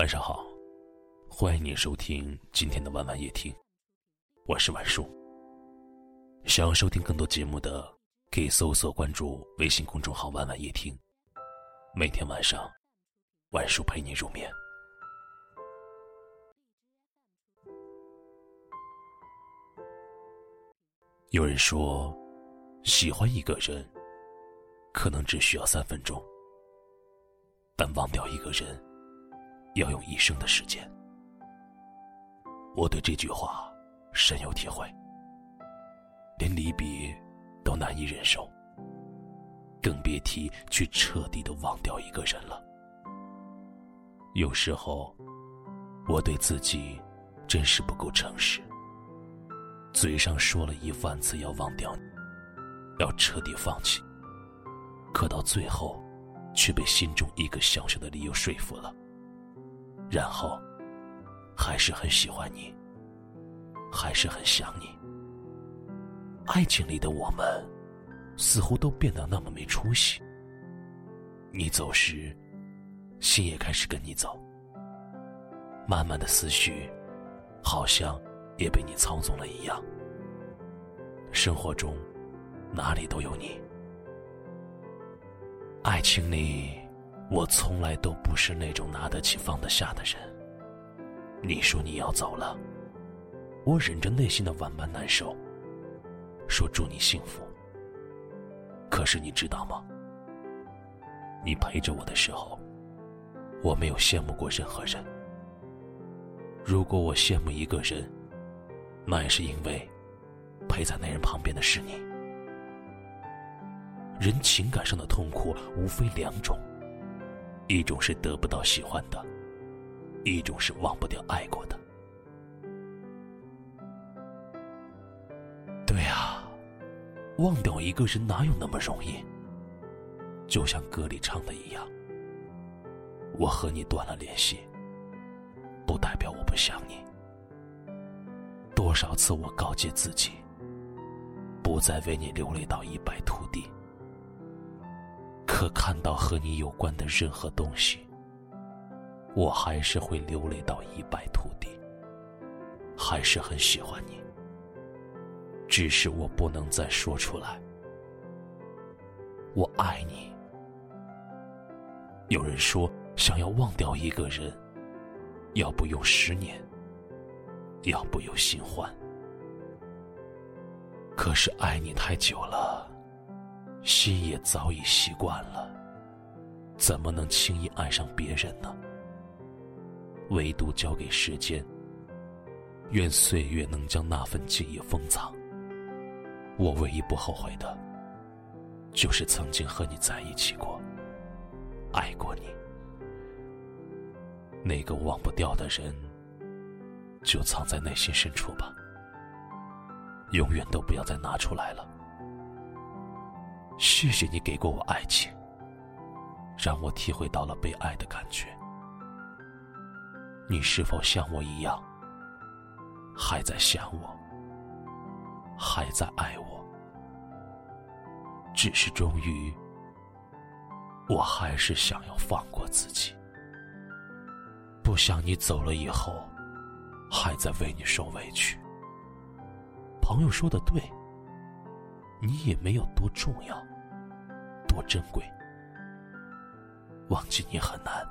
晚上好，欢迎你收听今天的晚晚夜听，我是晚树。想要收听更多节目的，可以搜索关注微信公众号“晚晚夜听”，每天晚上，晚叔陪你入眠。有人说，喜欢一个人，可能只需要三分钟。但忘掉一个人，要用一生的时间。我对这句话深有体会。连离别都难以忍受，更别提去彻底的忘掉一个人了。有时候，我对自己真是不够诚实。嘴上说了一万次要忘掉你，要彻底放弃，可到最后。却被心中一个小小的理由说服了，然后，还是很喜欢你，还是很想你。爱情里的我们，似乎都变得那么没出息。你走时，心也开始跟你走。慢慢的思绪，好像也被你操纵了一样。生活中，哪里都有你。爱情里，我从来都不是那种拿得起放得下的人。你说你要走了，我忍着内心的万般难受，说祝你幸福。可是你知道吗？你陪着我的时候，我没有羡慕过任何人。如果我羡慕一个人，那也是因为陪在那人旁边的是你。人情感上的痛苦无非两种，一种是得不到喜欢的，一种是忘不掉爱过的。对啊，忘掉一个人哪有那么容易？就像歌里唱的一样，我和你断了联系，不代表我不想你。多少次我告诫自己，不再为你流泪到一败涂地。可看到和你有关的任何东西，我还是会流泪到一败涂地。还是很喜欢你，只是我不能再说出来。我爱你。有人说，想要忘掉一个人，要不用十年，要不有新欢。可是爱你太久了。心也早已习惯了，怎么能轻易爱上别人呢？唯独交给时间，愿岁月能将那份记忆封藏。我唯一不后悔的，就是曾经和你在一起过，爱过你。那个忘不掉的人，就藏在内心深处吧，永远都不要再拿出来了。谢谢你给过我爱情，让我体会到了被爱的感觉。你是否像我一样，还在想我，还在爱我？只是终于，我还是想要放过自己，不想你走了以后，还在为你受委屈。朋友说的对，你也没有多重要。多珍贵，忘记你很难，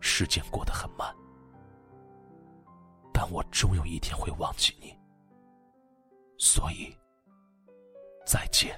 时间过得很慢，但我终有一天会忘记你，所以再见。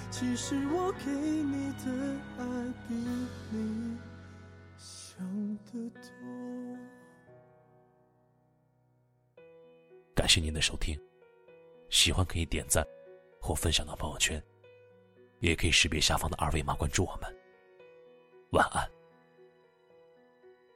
其实我给你的爱比你想的多。感谢您的收听，喜欢可以点赞或分享到朋友圈，也可以识别下方的二维码关注我们。晚安。